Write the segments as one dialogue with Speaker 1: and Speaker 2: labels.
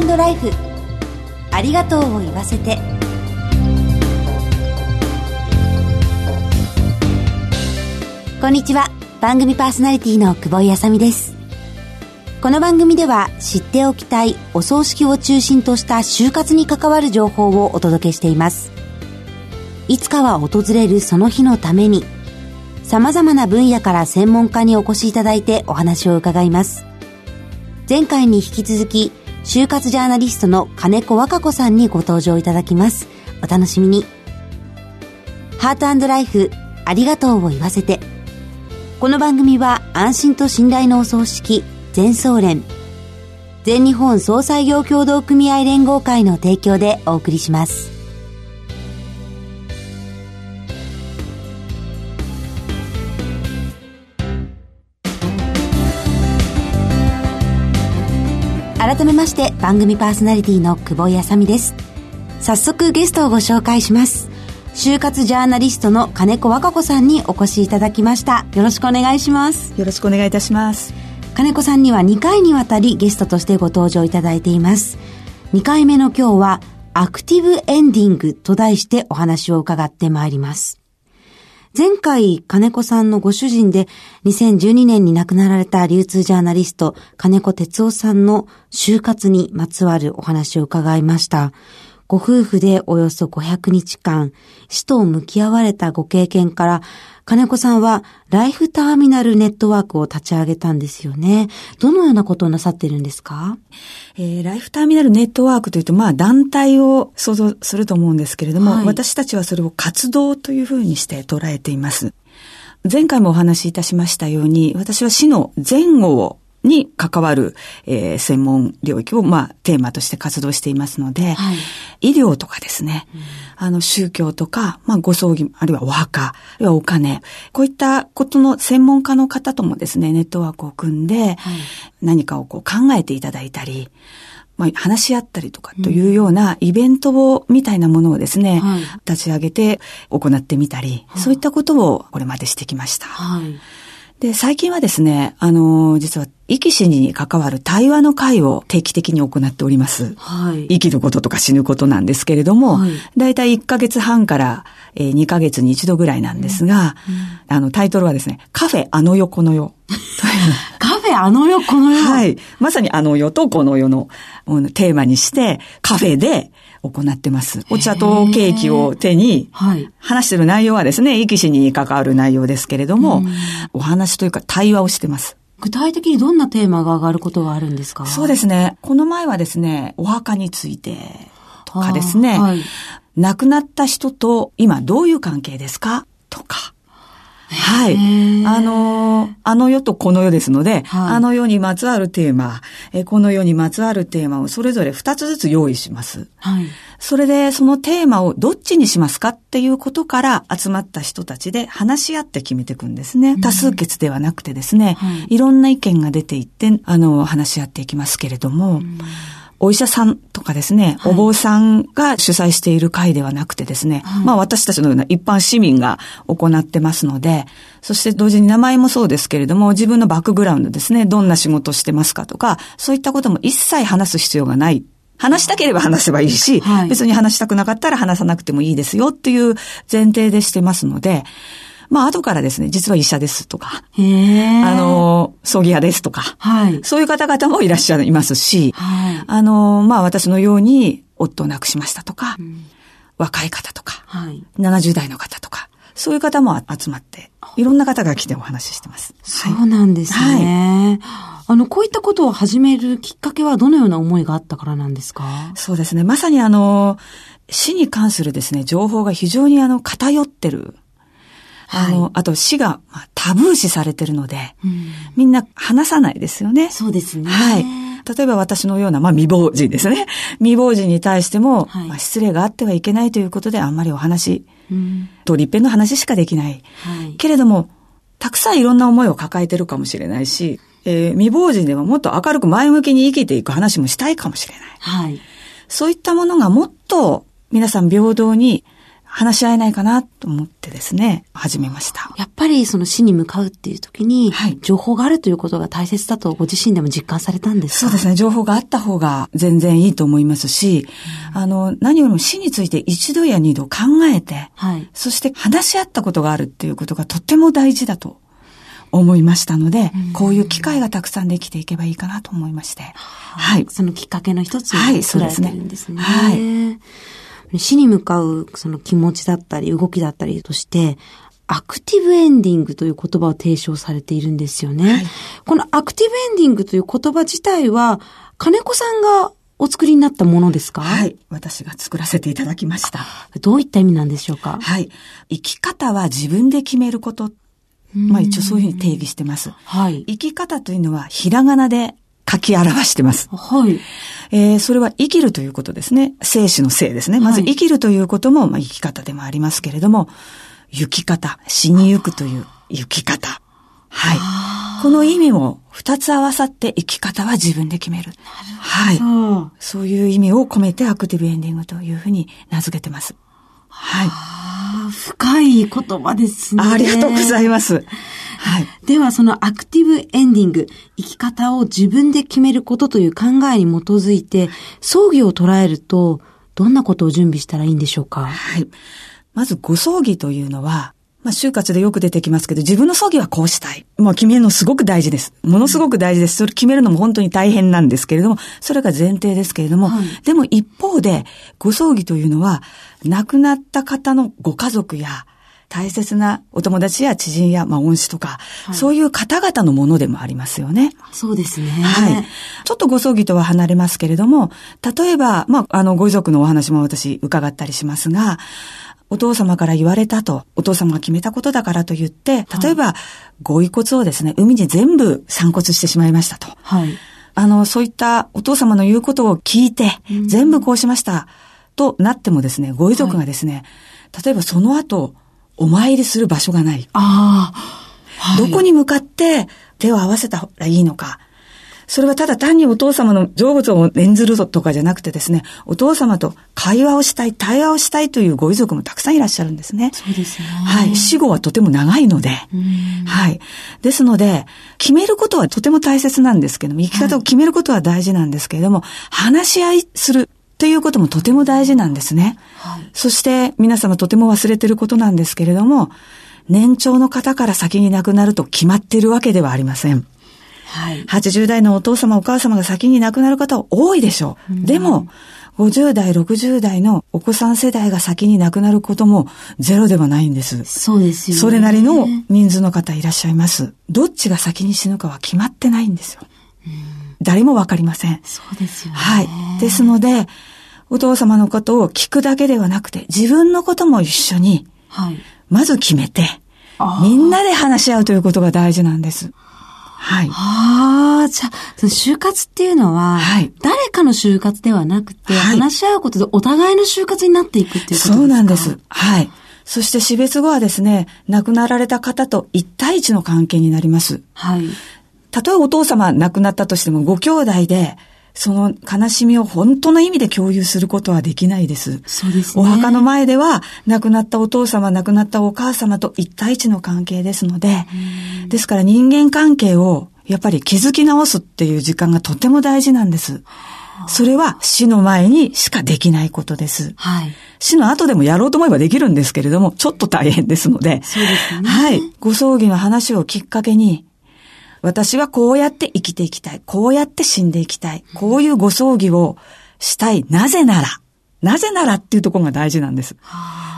Speaker 1: トライフ。ありがとうを言わせて。こんにちは。番組パーソナリティの久保井あさみです。この番組では知っておきたいお葬式を中心とした就活に関わる情報をお届けしています。いつかは訪れるその日のために様々な分野から専門家にお越しいただいてお話を伺います。前回に引き続き就活ジャーナリストの金子和歌子さんにご登場いただきます。お楽しみに。ハートライフありがとうを言わせて。この番組は安心と信頼のお葬式全総連全日本総裁業協同組合連合会の提供でお送りします。改めまして番組パーソナリティの久保井あさみです。早速ゲストをご紹介します。就活ジャーナリストの金子和歌子さんにお越しいただきました。よろしくお願いします。
Speaker 2: よろしくお願いいたします。
Speaker 1: 金子さんには2回にわたりゲストとしてご登場いただいています。2回目の今日はアクティブエンディングと題してお話を伺ってまいります前回、金子さんのご主人で2012年に亡くなられた流通ジャーナリスト金子哲夫さんの就活にまつわるお話を伺いました。ご夫婦でおよそ500日間、死と向き合われたご経験から、金子さんはライフターミナルネットワークを立ち上げたんですよね。どのようなことをなさってるんですか？
Speaker 2: えー、ライフターミナルネットワークというと、まあ団体を想像すると思うんですけれども、はい、私たちはそれを活動というふうにして捉えています。前回もお話しいたしましたように、私は死の前後をに関わる、えー、専門領域を、まあ、テーマとして活動していますので、はい、医療とかですね、うん、あの、宗教とか、まあ、ご葬儀、あるいはお墓、あるいはお金、こういったことの専門家の方ともですね、ネットワークを組んで、はい、何かをこう考えていただいたり、まあ、話し合ったりとかというようなイベントを、みたいなものをですね、はい、立ち上げて行ってみたり、そういったことをこれまでしてきました。はいで、最近はですね、あの、実は、生き死に関わる対話の会を定期的に行っております。はい。生きることとか死ぬことなんですけれども、はい、だいたい1ヶ月半から、えー、2ヶ月に一度ぐらいなんですが、うん、あの、タイトルはですね、カフェあの世この世。
Speaker 1: カフェあの世この世
Speaker 2: はい。まさにあの世とこの世のテーマにして、カフェで、行ってます。お茶とケーキを手に、話してる内容はですね、生き死に関わる内容ですけれども、お話というか対話をしてます。
Speaker 1: 具体的にどんなテーマが上がることがあるんですか？
Speaker 2: そうですね。この前はですね、お墓についてとかですね、はい、亡くなった人と今どういう関係ですか？とか、はい。あの、あの世とこの世ですので、はい、あの世にまつわるテーマ、えこの世にまつわるテーマをそれぞれ2つずつ用意します。はい。それでそのテーマをどっちにしますかっていうことから集まった人たちで話し合って決めていくんですね。多数決ではなくてですね、はい、いろんな意見が出ていって、あの、話し合っていきますけれども、うんお医者さんとかですね、はい、お坊さんが主催している会ではなくてですね、はい、まあ私たちのような一般市民が行ってますので、そして同時に名前もそうですけれども、自分のバックグラウンドですね、どんな仕事してますかとか、そういったことも一切話す必要がない。話したければ話せばいいし、はい、別に話したくなかったら話さなくてもいいですよっていう前提でしてますので、まあ後からですね、実は医者ですとか、あの、葬儀屋ですとか、はい、そういう方々もいらっしゃいますし、はい、あの、まあ私のように夫を亡くしましたとか、うん、若い方とか、はい、70代の方とか、そういう方も集まって、いろんな方が来てお話ししてます。
Speaker 1: そうなんですね。はい、あの、こういったことを始めるきっかけはどのような思いがあったからなんですか？
Speaker 2: そうですね。まさにあの、死に関するですね、情報が非常にあの、偏ってるあの、はい、あと死が、まあ、タブー視されてるので、うん、みんな話さないですよね。
Speaker 1: そうですね。
Speaker 2: はい。例えば私のような、まあ未亡人ですね。未亡人に対しても、はい、まあ、失礼があってはいけないということであんまりお話、うん、と立辺の話しかできない。はい、けれども、たくさんいろんな思いを抱えてるかもしれないし、えー、未亡人ではもっと明るく前向きに生きていく話もしたいかもしれない。はい。そういったものがもっと皆さん平等に話し合えないかなと思ってですね、始めました。
Speaker 1: やっぱりその死に向かうっていう時に、情報があるということが大切だとご自身でも実感されたんです
Speaker 2: か？そうですね。情報があった方が全然いいと思いますし、うん、あの、何よりも死について一度や二度考えて、はい、そして話し合ったことがあるっていうことがとっても大事だと思いましたので、うん、こういう機会がたくさんできていけばいいかなと思いまして。
Speaker 1: はい。そのきっかけの一つに作られてるんですね。はい。死に向かうその気持ちだったり動きだったりとして、アクティブエンディングという言葉を提唱されているんですよね。はい、このアクティブエンディングという言葉自体は、金子さんがお作りになったものですか？
Speaker 2: はい。私が作らせていただきました。
Speaker 1: どういった意味なんでしょうか？
Speaker 2: はい。生き方は自分で決めること。まあ一応そういうふうに定義してます。はい。生き方というのはひらがなで書き表してます。はい。えー、それは生きるということですね。生死の生ですね。まず生きるということも、まあ、生き方でもありますけれども、行き方、死に行くという行き方。はい。この意味も二つ合わさって生き方は自分で決める。はい。そういう意味を込めてアクティブエンディングというふうに名付けてます。はい。
Speaker 1: 深い言葉ですね。
Speaker 2: ありがとうございます。
Speaker 1: はい。では、そのアクティブエンディング、生き方を自分で決めることという考えに基づいて、葬儀を捉えると、どんなことを準備したらいいんでしょうか？
Speaker 2: はい。まず、ご葬儀というのは、まあ、就活でよく出てきますけど、自分の葬儀はこうしたい。もう決めるのすごく大事です。ものすごく大事です。それ決めるのも本当に大変なんですけれども、それが前提ですけれども、はい、でも一方で、ご葬儀というのは、亡くなった方のご家族や、大切なお友達や知人や、まあ、恩師とか、はい、そういう方々のものでもありますよね。
Speaker 1: そうですね。
Speaker 2: はい。ちょっとご葬儀とは離れますけれども、例えば、まあ、あの、ご遺族のお話も私伺ったりしますが、お父様から言われたと、お父様が決めたことだからと言って、例えば、ご遺骨をですね、海に全部散骨してしまいましたと。はい。あの、そういったお父様の言うことを聞いて、全部こうしました、となってもですね、ご遺族がですね、はい、例えばその後、お参りする場所がない。ああ。はい、どこに向かって手を合わせたらいいのか。それはただ単にお父様の成仏を演ずるとかじゃなくてですね、お父様と会話をしたい、対話をしたいというご遺族もたくさんいらっしゃるんですね。
Speaker 1: そうですね。
Speaker 2: はい。死後はとても長いので、はい。ですので、決めることはとても大切なんですけども、生き方を決めることは大事なんですけれども、はい、話し合いする。っていうこともとても大事なんですね。はい、そして皆様とても忘れてることなんですけれども、年長の方から先に亡くなると決まっているわけではありません。はい、80代のお父様お母様が先に亡くなる方は多いでしょう。うん、でも、50代、60代のお子さん世代が先に亡くなることもゼロではないんです。
Speaker 1: そうですよ
Speaker 2: ね。それなりの人数の方いらっしゃいます。どっちが先に死ぬかは決まってないんですよ。うん、誰もわかりません。
Speaker 1: そうですよね。
Speaker 2: はい。ですので、お父様のことを聞くだけではなくて、自分のことも一緒に、はい。まず決めて、みんなで話し合うということが大事なんです。はい。
Speaker 1: ああ、じゃあ、就活っていうのは、はい、誰かの就活ではなくて、はい、話し合うことでお互いの就活になっていくっていうことですか？
Speaker 2: そうなんです。はい。そして死別後はですね、亡くなられた方と一対一の関係になります。はい。たとえお父様亡くなったとしても、ご兄弟で、その悲しみを本当の意味で共有することはできないです。
Speaker 1: そうですね。
Speaker 2: お墓の前では、亡くなったお父様、亡くなったお母様と一対一の関係ですので、ですから人間関係をやっぱり気づき直すっていう時間がとても大事なんです。それは死の前にしかできないことです。はい。死の後でもやろうと思えばできるんですけれども、ちょっと大変ですので。
Speaker 1: そうですね。
Speaker 2: はい。ご葬儀の話をきっかけに、私はこうやって生きていきたい。こうやって死んでいきたい。こういうご葬儀をしたい。なぜなら。なぜならっていうところが大事なんです。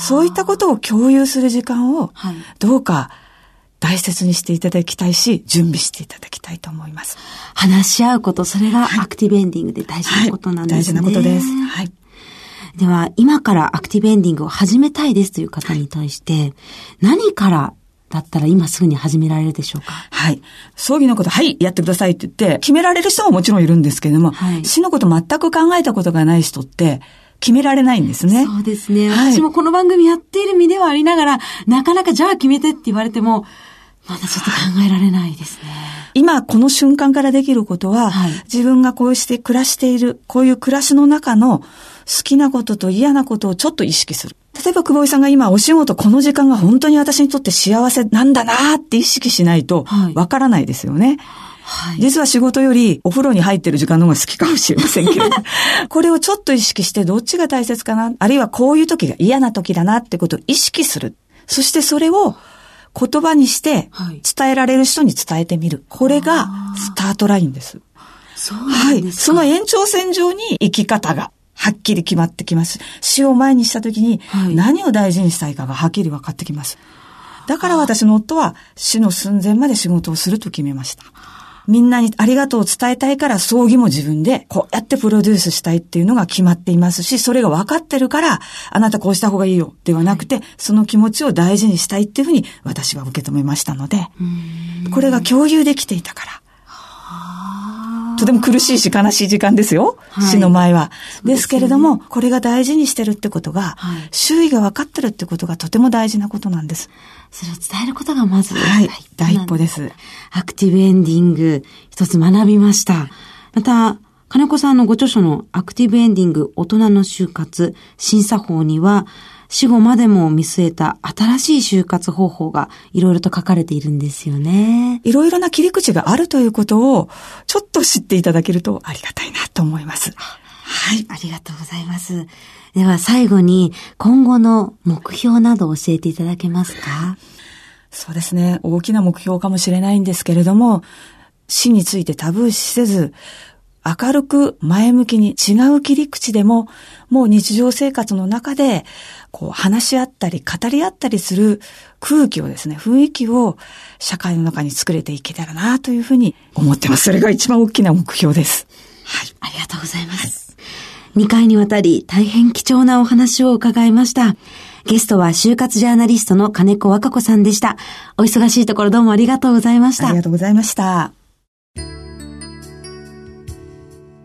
Speaker 2: そういったことを共有する時間を、どうか大切にしていただきたいし、準備していただきたいと思います。
Speaker 1: 話し合うこと、それがアクティブエンディングで大事なことなんですね。
Speaker 2: はい、大事なことです。はい。
Speaker 1: では、今からアクティブエンディングを始めたいですという方に対して、何からだったら今すぐに始められるでしょうか？
Speaker 2: はい。葬儀のこと、はい、やってくださいって言って、決められる人ももちろんいるんですけれども、はい、死のこと全く考えたことがない人って、決められないんですね。
Speaker 1: そうですね。私もこの番組やっている身ではありながら、なかなかじゃあ決めてって言われても、まだちょっと考えられないですね。
Speaker 2: 今、この瞬間からできることは、はい、自分がこうして暮らしている、こういう暮らしの中の好きなことと嫌なことをちょっと意識する。例えば久保井さんが今お仕事この時間が本当に私にとって幸せなんだなって意識しないとわからないですよね。はい、実は仕事よりお風呂に入ってる時間の方が好きかもしれませんけど、これをちょっと意識してどっちが大切かな、あるいはこういう時が嫌な時だなってことを意識する。そしてそれを言葉にして伝えられる人に伝えてみる。これがスタートラインです。
Speaker 1: そうはい。
Speaker 2: その延長線上に生き方がはっきり決まってきます。死を前にした時に何を大事にしたいかがはっきり分かってきます。だから私の夫は死の寸前まで仕事をすると決めました。みんなにありがとうを伝えたいから葬儀も自分でこうやってプロデュースしたいっていうのが決まっていますし、それが分かってるから、あなたこうした方がいいよではなくて、その気持ちを大事にしたいっていうふうに私は受け止めましたので、これが共有できていたから、とても苦しいし悲しい時間ですよ。はい、死の前は。ですけれども、これが大事にしてるってことが、はい、周囲が分かってるってことがとても大事なことなんです。
Speaker 1: それを伝えることがまず、
Speaker 2: はい、第一歩です。
Speaker 1: アクティブエンディング、一つ学びました。また、金子さんのご著書のアクティブエンディング大人の就活審査法には、死後までも見据えた新しい就活方法がいろいろと書かれているんですよね。
Speaker 2: いろいろな切り口があるということをちょっと知っていただけるとありがたいなと思います。
Speaker 1: はい。ありがとうございます。では最後に今後の目標など教えていただけますか？
Speaker 2: そうですね。大きな目標かもしれないんですけれども、死についてタブー視せず、明るく前向きに違う切り口でも、もう日常生活の中で、こう話し合ったり語り合ったりする空気をですね、雰囲気を社会の中に作れていけたらなというふうに思ってます。それが一番大きな目標です。
Speaker 1: はい。ありがとうございます。はい、2回にわたり大変貴重なお話を伺いました。ゲストは就活ジャーナリストの金子和歌子さんでした。お忙しいところどうもありがとうございました。
Speaker 2: ありがとうございました。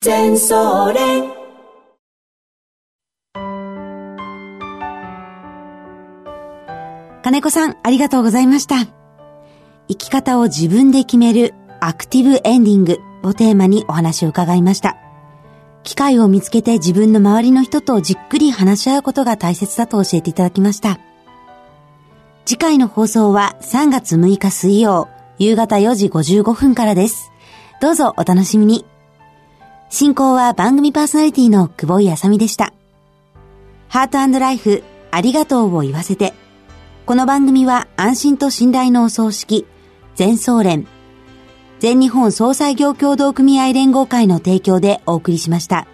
Speaker 3: 全総連
Speaker 1: 金子さん、ありがとうございました。生き方を自分で決めるアクティブエンディングをテーマにお話を伺いました。機会を見つけて自分の周りの人とじっくり話し合うことが大切だと教えていただきました。次回の放送は3月6日水曜、夕方4時55分からです。どうぞお楽しみに。進行は番組パーソナリティの久保井あさみでした。ハートライフ、ありがとうを言わせて。この番組は安心と信頼のお葬式、全総連、全日本総裁業協同組合連合会の提供でお送りしました。